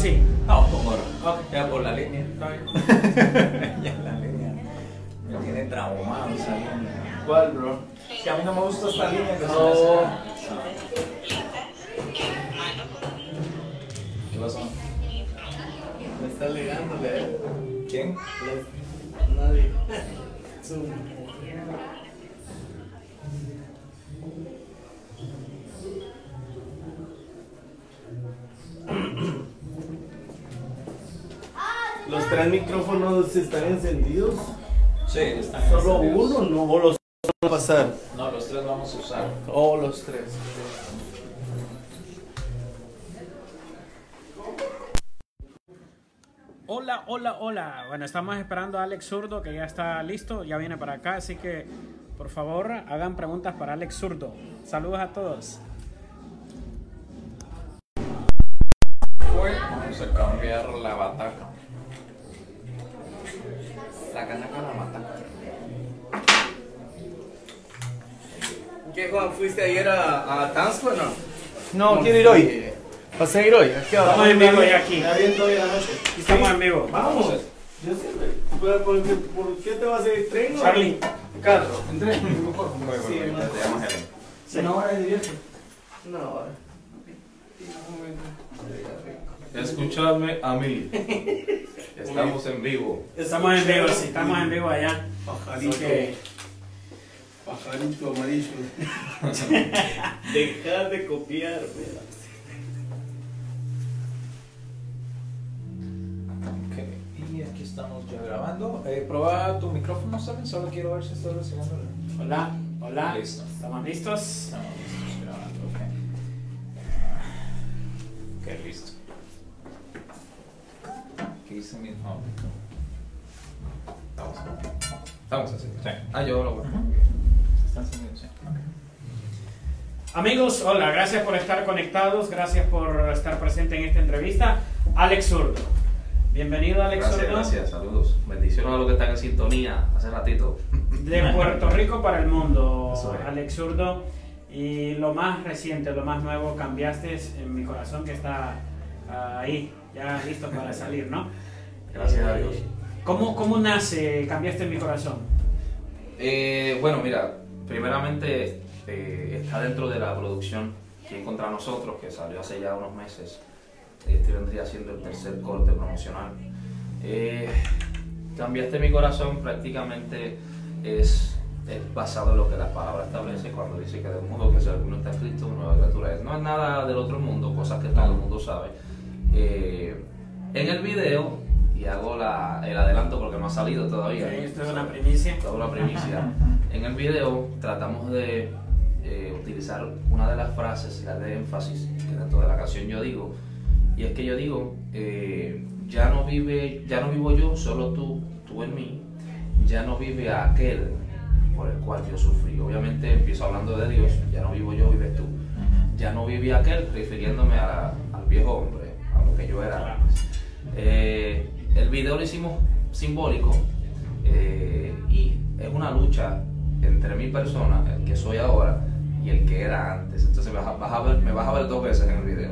así? No, con oro. Ok. Ya por la línea. Ya la línea. Me tiene traumado esa línea. ¿Cuál, bro? Que a mí no me gusta esta línea que No. me hace- ¿Qué pasó? Me está ligando, le. ¿Quién? Nadie. Su- tres micrófonos están encendidos. Sí, están Solo encendidos. uno, no, o los van a pasar. No, los tres vamos a usar. O los tres. Hola, hola, hola. Bueno, estamos esperando a Alex Zurdo que ya está listo, ya viene para acá, así que por favor hagan preguntas para Alex Zurdo. Saludos a todos. Vamos a cambiar la bataca. La canaca la bataca. ¿Qué, Juan? ¿Fuiste ayer a, a Tansco o no? No, quiero ir hoy. ¿Vas a ir hoy? ¿A qué hora? Estamos en vivo ya aquí. Ya bien todavía la noche. Estamos en vivo. Vamos. Yo siempre. Pero, ¿por, qué, ¿Por qué te vas a ir tren o Charlie. carro? En tren, mejor. Sí, Te no. llamas Helen. Directo. No. Escuchadme a mí. Estamos en vivo. Estamos en vivo, sí, estamos en vivo allá. Así Pajarito. que Pajarito amarillo. Dejar de copiar, mira. Ok, y aquí estamos ya grabando. Eh, prueba tu micrófono, ¿saben? Solo quiero ver si estoy recibiendo. hola, hola. Listo. ¿Estamos listos? Estamos listos grabando, ok. Ok, listo. ¿Qué dice mi no. Estamos. Estamos así. Sí. Ah, yo lo voy. Están Amigos, hola, gracias por estar conectados, gracias por estar presente en esta entrevista. Alex Zurdo. Bienvenido, Alex Gracias, Zurdo. gracias, saludos. Bendiciones a los que están en sintonía hace ratito. De Puerto Rico para el mundo, es. Alex Zurdo. Y lo más reciente, lo más nuevo, cambiaste en mi corazón que está ahí, ya listo para salir, ¿no? Gracias a Eh, Dios. ¿Cómo, cómo nace Cambiaste en mi corazón? Eh, bueno, mira, primeramente eh, está dentro de la producción que contra nosotros, que salió hace ya unos meses. Este vendría siendo el tercer corte promocional. Eh, cambiaste mi corazón prácticamente es, es basado en lo que la palabra establece cuando dice que del mundo que sea alguno está escrito, nueva criatura es. No es nada del otro mundo, cosas que todo el mundo sabe. Eh, en el video, y hago la, el adelanto porque no ha salido todavía. Sí, esto es una primicia. Toda una primicia. En el video tratamos de eh, utilizar una de las frases, la de énfasis, que dentro de la canción yo digo, y es que yo digo, eh, ya no vive, ya no vivo yo, solo tú, tú en mí, ya no vive aquel por el cual yo sufrí. Obviamente empiezo hablando de Dios, ya no vivo yo, vives tú. Ya no vive aquel, refiriéndome al viejo hombre, a lo que yo era antes. Eh, el video lo hicimos simbólico y es una lucha entre mi persona, el que soy ahora, y el que era antes. Entonces me vas a, vas a ver, me vas a ver dos veces en el video.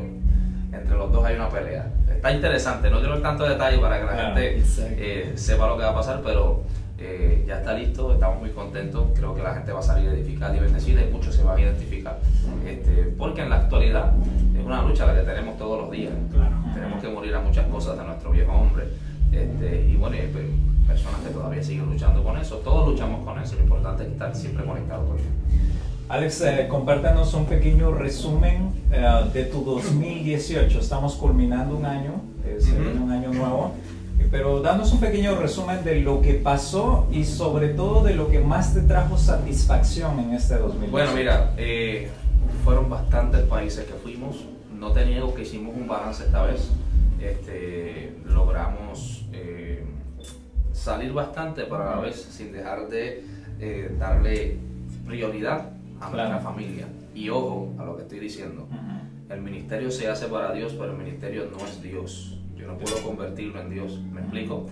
Entre los dos hay una pelea. Está interesante, no quiero tanto detalle para que la Claro, gente eh, sepa lo que va a pasar, pero eh, ya está listo, estamos muy contentos. Creo que la gente va a salir edificada y bendecida y muchos se van a identificar. Este, porque en la actualidad es una lucha la que tenemos todos los días. Claro. Tenemos que morir a muchas cosas de nuestro viejo hombre. Este, y bueno, y pe- personas que todavía siguen luchando con eso. Todos luchamos con eso. Lo importante es estar siempre conectados con. Alex, eh, compártanos un pequeño resumen eh, de tu 2018. Estamos culminando un año, eh, se Ujú. viene un año nuevo, eh, pero danos un pequeño resumen de lo que pasó y sobre todo de lo que más te trajo satisfacción en este 2018. Bueno, mira, eh, fueron bastantes países que fuimos. No te niego que hicimos un balance esta vez. Este, logramos eh, salir bastante, pero a la vez sin dejar de eh, darle prioridad a Claro. nuestra familia. Y ojo a lo que estoy diciendo. Ujú. El ministerio se hace para Dios, pero el ministerio no es Dios. Yo no puedo convertirlo en Dios, ¿me explico?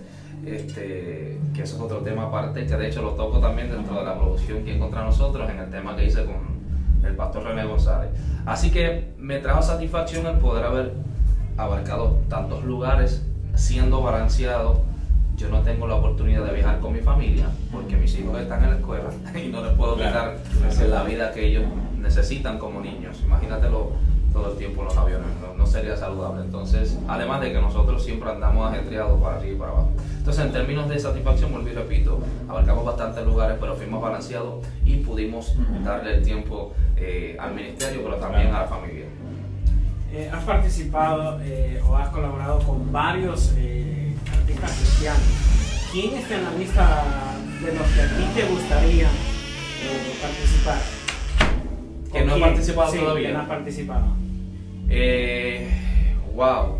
Este, que eso es otro tema aparte, que de hecho lo toco también dentro de la producción que contra nosotros en el tema que hice con el pastor René González. Así que me trajo satisfacción el poder haber abarcado tantos lugares, siendo balanceado. Yo no tengo la oportunidad de viajar con mi familia porque mis hijos están en la escuela y no les puedo quitar la vida que ellos necesitan como niños. Imagínatelo todo el tiempo en los aviones, no, no sería saludable. Entonces, además de que nosotros siempre andamos ajetreados para arriba y para abajo. Entonces, en términos de satisfacción, vuelvo y repito, abarcamos bastantes lugares, pero fuimos balanceados y pudimos darle el tiempo eh, al ministerio, pero también a la familia. Eh, has participado eh, o has colaborado con varios eh, artistas cristianos. ¿Quién está en la lista de los que a ti te gustaría eh, participar? ¿Que no ha participado todavía? que no ha participado. Eh, wow,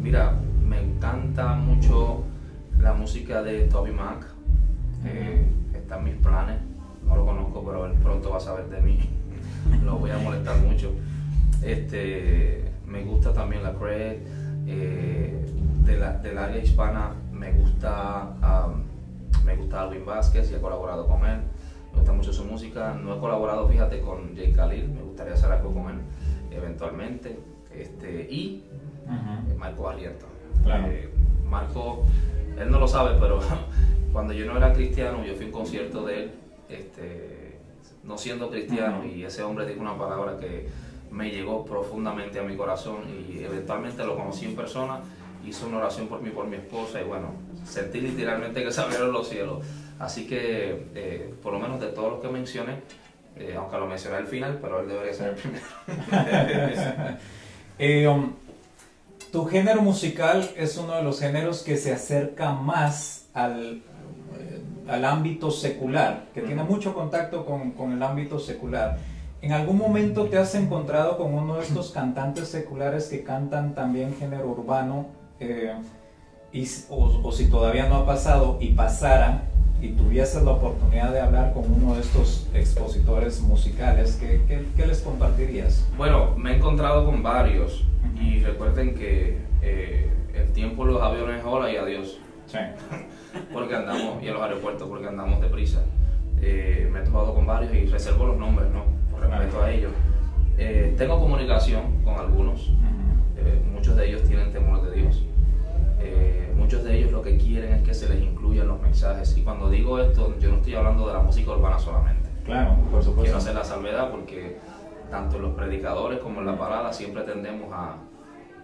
mira, me encanta mucho la música de Toby Mac. Eh, está en mis planes. No lo conozco, pero él pronto va a saber de mí. lo voy a molestar mucho. Este, me gusta también la Craig. eh, de la, del área hispana me gusta, um, me gusta Alvin Vázquez y he colaborado con él. Me gusta mucho su música. No he colaborado, fíjate, con Jay Khalil. Me gustaría hacer algo con él eventualmente. Este, y eh, Marco Barrientos. Claro. Eh, Marco, él no lo sabe, pero cuando yo no era cristiano, yo fui a un concierto de él, este, no siendo cristiano, y ese hombre dijo una palabra que me llegó profundamente a mi corazón y eventualmente lo conocí en persona, hizo una oración por mí, por mi esposa, y bueno, sentí literalmente que se abrieron los cielos. Así que, eh, por lo menos de todos los que mencioné, eh, aunque lo mencioné al final, pero él debería ser el primero. Eh, um, tu género musical es uno de los géneros que se acerca más al, eh, al ámbito secular, que tiene Ujú. mucho contacto con, con el ámbito secular. ¿En algún momento te has encontrado con uno de estos cantantes seculares que cantan también género urbano? Eh, y, o, o si todavía no ha pasado y pasara y tuvieses la oportunidad de hablar con uno de estos expositores musicales, ¿qué, qué- qué les compartirías? Bueno, me he encontrado con varios y recuerden que eh, el tiempo los aviones es hola y adiós, Sí. porque andamos, y en los aeropuertos porque andamos deprisa. Eh, me he topado con varios y reservo los nombres, ¿no? Por respeto a ellos. Eh, tengo comunicación con algunos, muchos de ellos tienen Y cuando digo esto, yo no estoy hablando de la música urbana solamente. Claro, por supuesto. Quiero hacer la salvedad porque tanto en los predicadores como en la parada siempre tendemos a,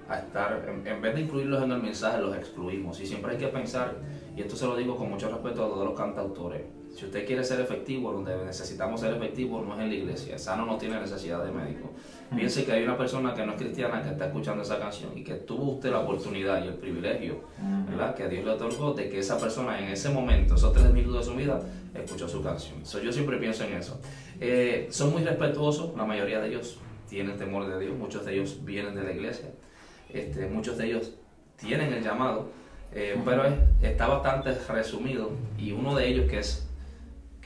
a estar, en, en vez de incluirlos en el mensaje, los excluimos. Y siempre hay que pensar, y esto se lo digo con mucho respeto a todos los cantautores, si usted quiere ser efectivo, donde necesitamos ser efectivos no es en la iglesia, sano no tiene necesidad de médico. Piense que hay una persona que no es cristiana que está escuchando esa canción y que tuvo usted la oportunidad y el privilegio, ¿verdad? Que Dios le otorgó de que esa persona en ese momento, esos tres minutos de su vida, escuchó su canción. So, yo siempre pienso en eso. Eh, son muy respetuosos, la mayoría de ellos tienen temor de Dios, muchos de ellos vienen de la iglesia, este, muchos de ellos tienen el llamado, eh, pero es- está bastante resumido y uno de ellos que es,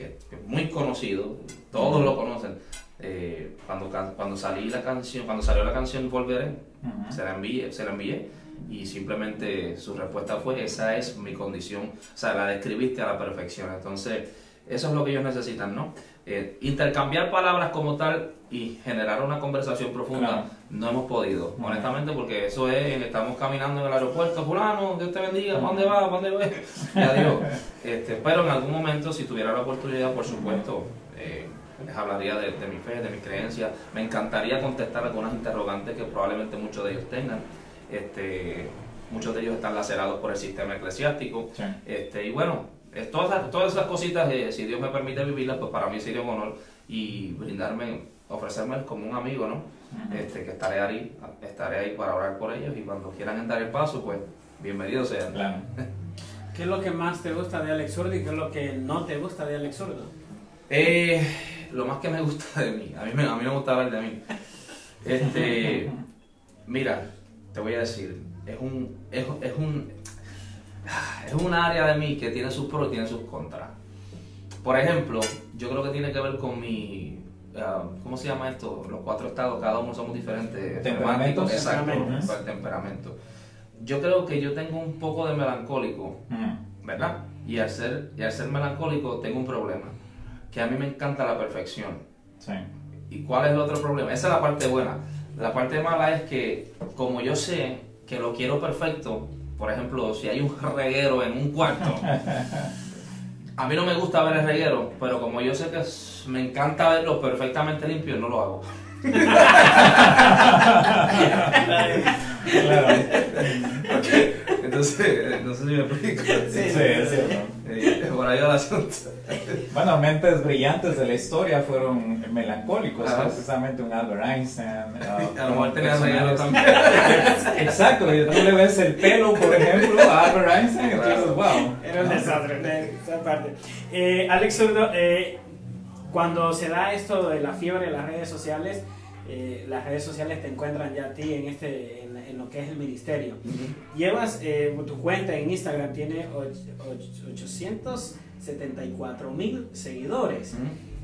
que que es muy conocido, todos lo conocen, eh, cuando, cuando, salí la canción, cuando salió la canción Volveré, se la envié, se la envié y simplemente su respuesta fue esa es mi condición, o sea, la describiste a la perfección. Entonces, eso es lo que ellos necesitan, ¿no? Eh, intercambiar palabras como tal y generar una conversación profunda Claro. no hemos podido, honestamente, porque eso es, estamos caminando en el aeropuerto, fulano, Dios te bendiga, ¿pa' ¿dónde va? ¿Pa' ¿dónde va? Y adiós. Este, pero en algún momento, si tuviera la oportunidad, por supuesto, eh, les hablaría de, de mi fe, de mis creencias. Me encantaría contestar algunas interrogantes que probablemente muchos de ellos tengan. Este, muchos de ellos están lacerados por el sistema eclesiástico. Sí. Este, y bueno, todas, esas- todas esas cositas, eh, si Dios me permite vivirlas, pues para mí sería un honor y brindarme, ofrecerme como un amigo, ¿no? Este, que estaré ahí, estaré ahí para orar por ellos y cuando quieran dar el paso, pues bienvenidos sean. Claro. ¿Qué es lo que más te gusta de Alex Zurdo y qué es lo que no te gusta de Alex Zurdo? Eh, lo más que me gusta de mí, a mí, me, a mí no me gusta hablar de mí. Este, mira, te voy a decir, es un, es, es un, es un área de mí que tiene sus pros y tiene sus contras. Por ejemplo, yo creo que tiene que ver con mi, ah, ¿cómo se llama esto? Los cuatro estados, cada uno somos diferentes. Temperamentos. temáticos, Exacto, el temperamento. Yo creo que yo tengo un poco de melancólico Ujú. ¿verdad? Y al ser, y al ser melancólico tengo un problema, que a mí me encanta la perfección. Sí. ¿Y cuál es el otro problema? Esa es la parte buena. La parte mala es que como yo sé que lo quiero perfecto, por ejemplo, si hay un reguero en un cuarto, a mí no me gusta ver el reguero, pero como yo sé que me encanta verlo perfectamente limpio, no lo hago. Claro. no sé si me explico. Sí, es cierto. Eh, por ahí va el asunto. Bueno, mentes brillantes de la historia fueron melancólicos, Ajá. precisamente un Albert Einstein. uh, A lo mejor tenía personajes- reguero también. Exacto, y tú le ves el pelo, por ejemplo, a Albert Einstein, dices, wow. Era un desastre de esa parte. Eh, Alex Zurdo, eh, cuando se da esto de la fiebre de las redes sociales, eh, las redes sociales te encuentran ya a ti en, este, lo que es el ministerio. Llevas, eh, tu cuenta en Instagram tiene och- och- 874 mil seguidores.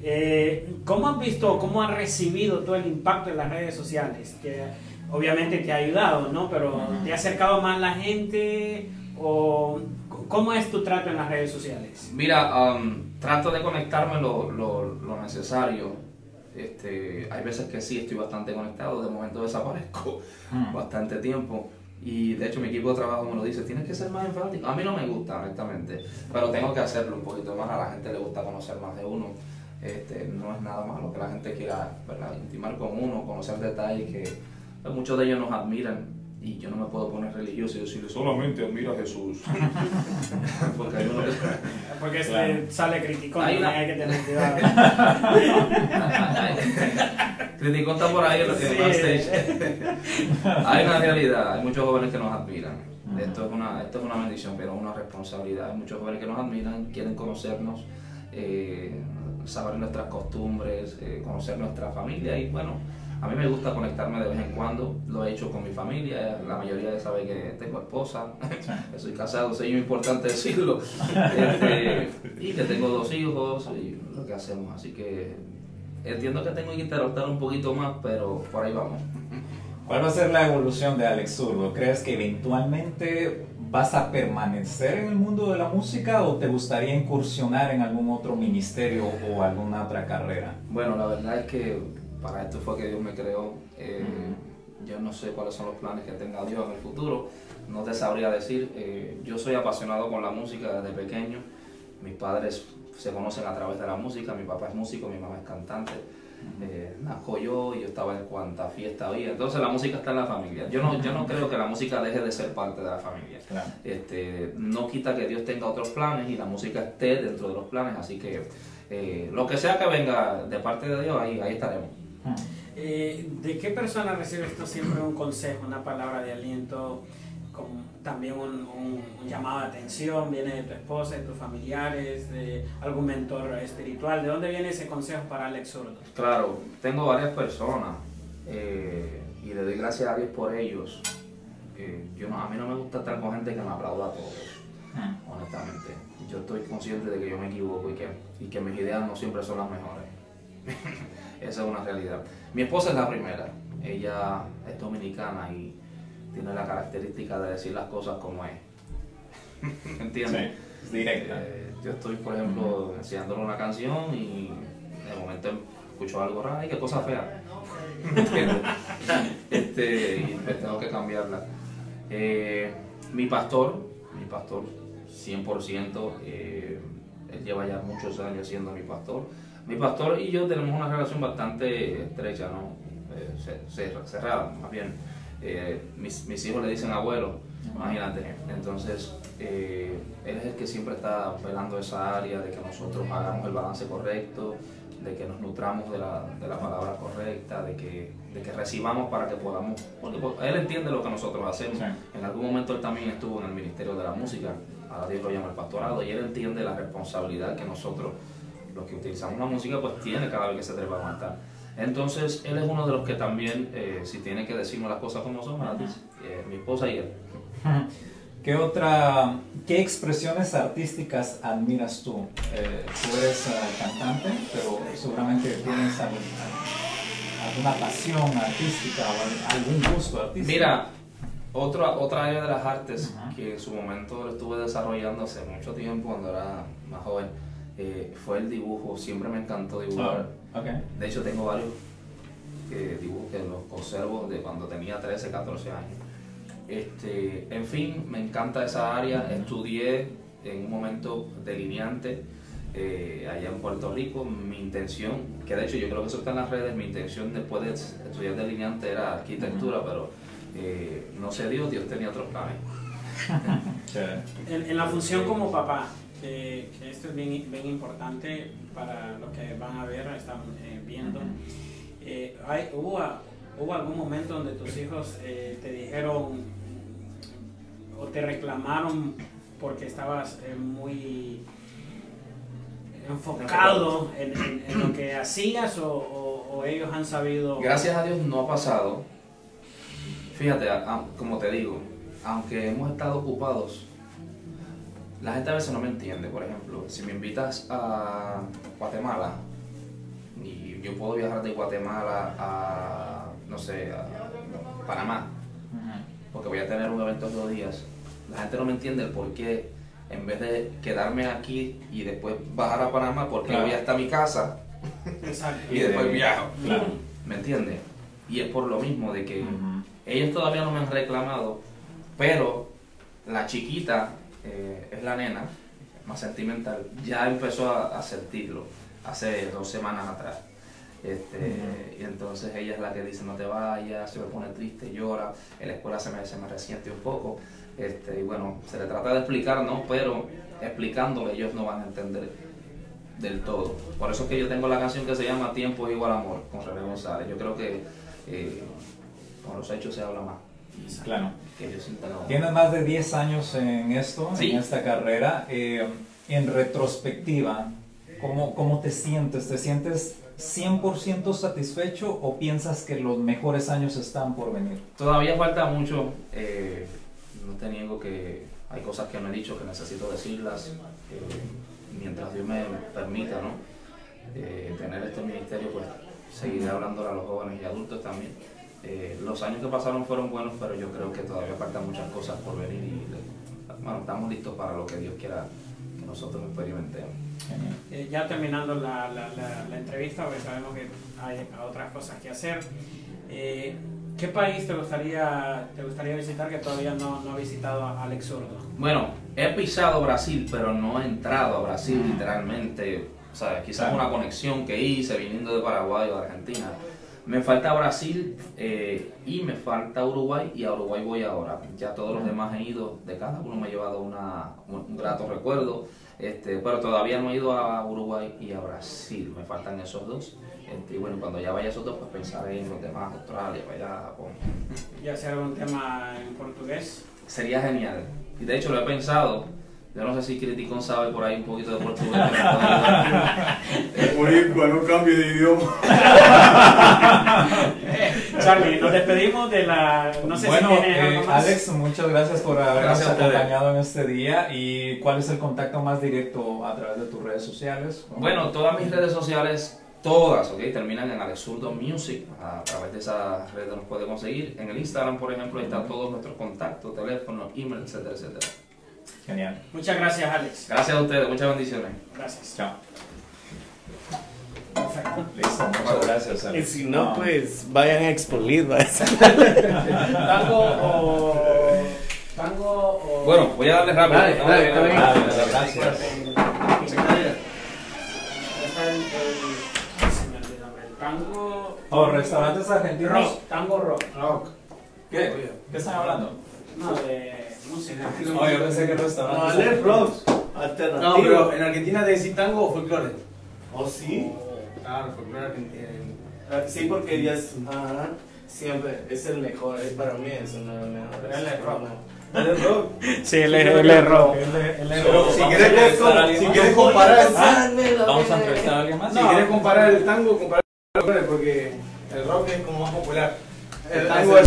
Eh, ¿Cómo has visto, cómo has recibido todo el impacto de las redes sociales? Que obviamente te ha ayudado, ¿no? Pero ¿te ha acercado más la gente? ¿O cómo es tu trato en las redes sociales? Mira, um, trato de conectarme lo, lo, lo necesario. Este, hay veces que sí estoy bastante conectado, de momento desaparezco Mm. bastante tiempo. Y de hecho mi equipo de trabajo me lo dice, tienes que ser más enfático. A mí no me gusta, honestamente, pero tengo que hacerlo un poquito más. A la gente le gusta conocer más de uno. Este, no es nada malo que la gente quiera ¿verdad? intimar con uno, conocer detalles que pues, muchos de ellos nos admiran. Y yo no me puedo poner religioso y decirle solamente admira a Jesús. Porque hay uno que... Porque este Claro. sale criticón, Hay una- hay que tener cuidado. Criticón está por ahí en los que Sí. backstage. Hay una realidad, hay muchos jóvenes que nos admiran. Esto es una, esto es una bendición, pero es una responsabilidad. Hay muchos jóvenes que nos admiran, quieren conocernos, eh, saber nuestras costumbres, eh, conocer nuestra familia y bueno, a mí me gusta conectarme de vez en cuando. Lo he hecho con mi familia, la mayoría ya sabe que tengo esposa, que soy casado, soy importante decirlo, Este, y que tengo dos hijos y lo que hacemos. Así que entiendo que tengo que interactuar un poquito más, pero por ahí vamos. ¿Cuál va a ser la evolución de Alex Zurdo? ¿Crees que eventualmente vas a permanecer en el mundo de la música o te gustaría incursionar en algún otro ministerio o alguna otra carrera? Bueno, la verdad es que para esto fue que Dios me creó. Eh, Yo no sé cuáles son los planes que tenga Dios en el futuro, no te sabría decir. Eh, yo soy apasionado con la música desde pequeño. Mis padres se conocen a través de la música, mi papá es músico, mi mamá es cantante. Eh, nazco yo y yo estaba en cuanta fiesta había. Entonces la música está en la familia. Yo no, yo no creo que la música deje de ser parte de la familia. Claro. Este, no quita que Dios tenga otros planes y la música esté dentro de los planes, así que eh, lo que sea que venga de parte de Dios, ahí, ahí estaremos. Eh, ¿De qué persona recibes tú siempre un consejo, una palabra de aliento, con también un, un- un llamado de atención? ¿Viene de tu esposa, de tus familiares, de algún mentor espiritual? ¿De dónde viene ese consejo para Alex Zurdo? Claro, tengo varias personas eh, y le doy gracias a Dios por ellos. Eh, yo no, a mí no me gusta estar con gente que me aplauda todo, honestamente. Yo estoy consciente de que yo me equivoco y que, y que mis ideas no siempre son las mejores. Esa es una realidad. Mi esposa es la primera. Ella es dominicana y tiene la característica de decir las cosas como es. ¿Entiendes? Sí, directa. Eh, yo estoy, por ejemplo, enseñándole una canción y de momento escucho algo raro, ay, qué cosa fea. Este, y tengo que cambiarla. Eh, mi pastor, mi pastor 100%, eh, él lleva ya muchos años siendo mi pastor. Mi pastor y yo tenemos una relación bastante estrecha, ¿no? Eh, ce- ce- cerrada, más bien. Eh, mis, mis hijos le dicen abuelo, imagínate. Entonces, eh, él es el que siempre está velando esa área de que nosotros hagamos el balance correcto, de que nos nutramos de la, de la palabra correcta, de que, de que recibamos para que podamos. Porque él entiende lo que nosotros hacemos. Sí. En algún momento él también estuvo en el Ministerio de la Música, ahora Dios lo llama el pastorado, y él entiende la responsabilidad que nosotros, los que utilizamos la música, pues tiene cada vez que se trepa a cantar. Entonces, él es uno de los que también, eh, si tiene que decirnos las cosas como son, dice. Eh, mi esposa y él. ¿Qué otra, qué expresiones artísticas admiras tú? Eh, tú eres eh, cantante, pero seguramente tienes algún- alguna pasión artística o al- algún gusto artístico. Mira, otra, otra área de las artes Ajá. que en su momento lo estuve desarrollando hace mucho tiempo, cuando era más joven, eh, fue el dibujo. Siempre me encantó dibujar. Ah. De hecho, tengo varios eh, dibujos que los conservo de cuando tenía 13, 14 años. Este, en fin, me encanta esa área. Estudié en un momento delineante eh, allá en Puerto Rico. Mi intención, que de hecho yo creo que eso está en las redes, mi intención después de estudiar delineante era arquitectura, pero eh, no se dio, Dios tenía otros planes. En la función como papá, que, que esto es bien, bien importante para los que van a ver, están eh, viendo. Eh, hay, hubo, ¿Hubo algún momento donde tus hijos eh, te dijeron o te reclamaron porque estabas muy enfocado en, en- en lo que hacías o, o- o ellos han sabido? Gracias a Dios no ha pasado. Fíjate, como te digo, aunque hemos estado ocupados, la gente a veces no me entiende. Por ejemplo, si me invitas a Guatemala y yo puedo viajar de Guatemala a, no sé, a Panamá, porque voy a tener un evento en dos días, la gente no me entiende el por qué, en vez de quedarme aquí y después bajar a Panamá, porque Claro. voy hasta mi casa Exacto. y después viajo. Claro. ¿Me entiendes? Y es por lo mismo de que ellos todavía no me han reclamado, pero la chiquita, eh, es la nena, más sentimental, ya empezó a, a sentirlo hace dos semanas atrás. Este, Y entonces ella es la que dice no te vayas, se me pone triste, llora, en la escuela se me, se me resiente un poco. Este, y bueno, se le trata de explicar, ¿no? Pero explicándole ellos no van a entender del todo. Por eso es que yo tengo la canción que se llama Tiempo igual amor, con René González. Yo creo que eh, con los hechos se habla más. Claro. Que yo sienta no. Tienes más de 10 años en esto, Sí. en esta carrera. Eh, en retrospectiva, ¿cómo, ¿cómo te sientes? ¿Te sientes 100% satisfecho o piensas que los mejores años están por venir? Todavía falta mucho. eh, no te niego que hay cosas que no he dicho que necesito decirlas. eh, mientras Dios me permita, ¿no? Eh, tener este ministerio, pues seguiré hablando a los jóvenes y adultos también. Eh, los años que pasaron fueron buenos, pero yo creo que todavía faltan muchas cosas por venir y bueno, estamos listos para lo que Dios quiera que nosotros experimentemos. Genial. Eh, ya terminando la, la- la- la entrevista, porque sabemos que hay otras cosas que hacer. eh, ¿Qué país te gustaría, te gustaría visitar que todavía no, no ha visitado Alex Zurdo? Bueno, he pisado Brasil, pero no he entrado a Brasil literalmente. O sea, quizás una conexión que hice viniendo de Paraguay o de Argentina. Me falta Brasil eh, y me falta Uruguay y a Uruguay voy ahora. Ya todos los demás he ido, de cada uno me ha llevado una, un, un grato recuerdo. Este, pero todavía no he ido a Uruguay y a Brasil, me faltan esos dos. Este, y bueno, cuando ya vaya a esos dos, pues pensaré en los demás, Australia, vaya a Japón. ¿Y hacer algún tema en portugués? Sería genial. Y de hecho lo he pensado. Yo no sé si Criticón sabe por ahí un poquito de portugués. que me puede ayudar. Boricua, no cambie de idioma. Charlie, nos despedimos de la... No sé bueno, si tienes eh, algo más. Alex, muchas gracias por habernos acompañado en este día. ¿Y cuál es el contacto más directo a través de tus redes sociales? Bueno, todas mis redes sociales, todas, ¿ok? Terminan en Alexurdo Music. A través de esas redes nos podemos seguir. En el Instagram, por ejemplo, ahí están todos nuestros contactos, teléfonos, email, etcétera, etcétera. Genial. Muchas gracias, Alex. Gracias a ustedes, muchas bendiciones. Gracias. Chao. Perfecto. Listo, muchas gracias. Y Alex. si no, pues vayan a Expolit, Tango o... Tango o... Bueno, voy a darle rápido. Dale, Vamos dale, bien. Dale, gracias. Tango... Oh, restaurantes argentinos. Rock, tango rock. Rock. ¿Qué? ¿Qué están hablando? No, de Oh, yo pensé que restaurantes. No, Alex Rocks. Alternativo. No, pero en Argentina te decís tango o folclore. ¿Oh, sí? Claro, folclore argentino. Ah, Sí, porque ya es. Ajá. Siempre es el mejor. Es para mí es uno de los mejores. Rock. Sí, Pero rock. si quieres si quieres comparar- Vamos a entrevistar a alguien más. Si quieres comparar el tango, compara el folclore porque el rock es como más popular. El El- tango el- es.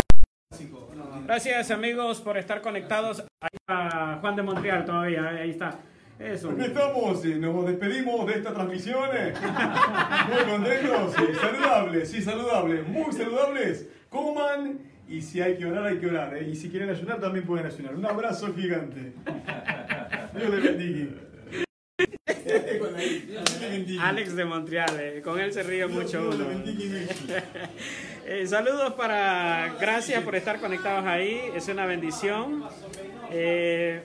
No, no. Gracias amigos por estar conectados. Ahí está Juan de Montreal todavía, ahí está. Eso. Estamos, nos despedimos de esta transmisión. eh. Muy contentos, saludables, sí, saludables, muy saludables. Coman y si hay que orar, hay que orar. eh. Y si quieren ayunar, también pueden ayunar. Un abrazo gigante. Dios les bendiga. Alex de Montreal, eh, con él se ríe mucho Dios le uno. Eh, saludos para, gracias por estar conectados ahí, es una bendición. Eh,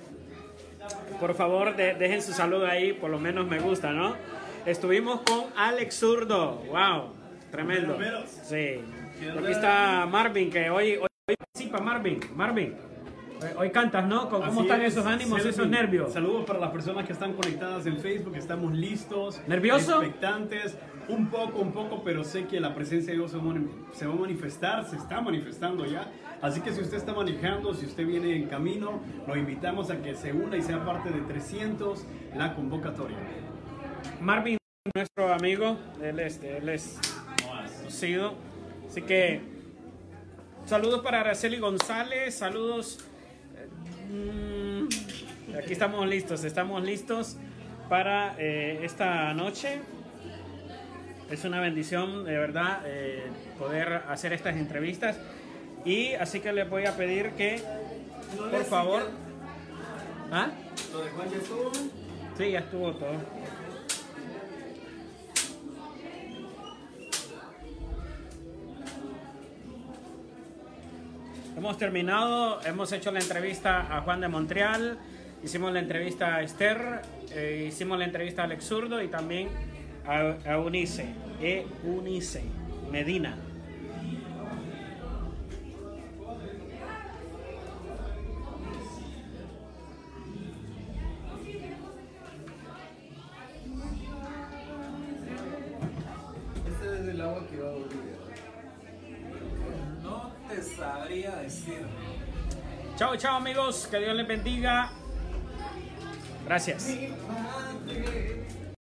por favor, de- dejen su saludo ahí, por lo menos me gusta, ¿no? Estuvimos con Alex Zurdo, wow, tremendo. Sí. Aquí está Marvin, que hoy, hoy, hoy participa Marvin. Marvin, hoy, cantas, ¿no? ¿Cómo Así están es, esos ánimos, Sergio. esos nervios? Saludos para las personas que están conectadas en Facebook, estamos listos. ¿Nervioso? Expectantes, un poco, un poco, pero sé que la presencia de Dios se va, a manifestar, se está manifestando ya. Así que si usted está manejando, si usted viene en camino, lo invitamos a que se una y sea parte de 300 la convocatoria. Marvin, nuestro amigo, él es, él es conocido. Así que saludos para Araceli González, saludos. eh, mm, aquí estamos listos, estamos listos para eh, esta noche. Es una bendición, de verdad, eh, poder hacer estas entrevistas. Y así que les voy a pedir que, por favor... ¿Ah? ¿Lo de Juan ya estuvo? Sí, ya estuvo todo. Hemos terminado, hemos hecho la entrevista a Juan de Montreal, hicimos la entrevista a Esther, eh, hicimos la entrevista a Alex Zurdo y también a, a Unice, E. Unice, Medina. Este es el agua que va a volver. No te sabría decir. Chao, chao amigos, que Dios les bendiga. Gracias.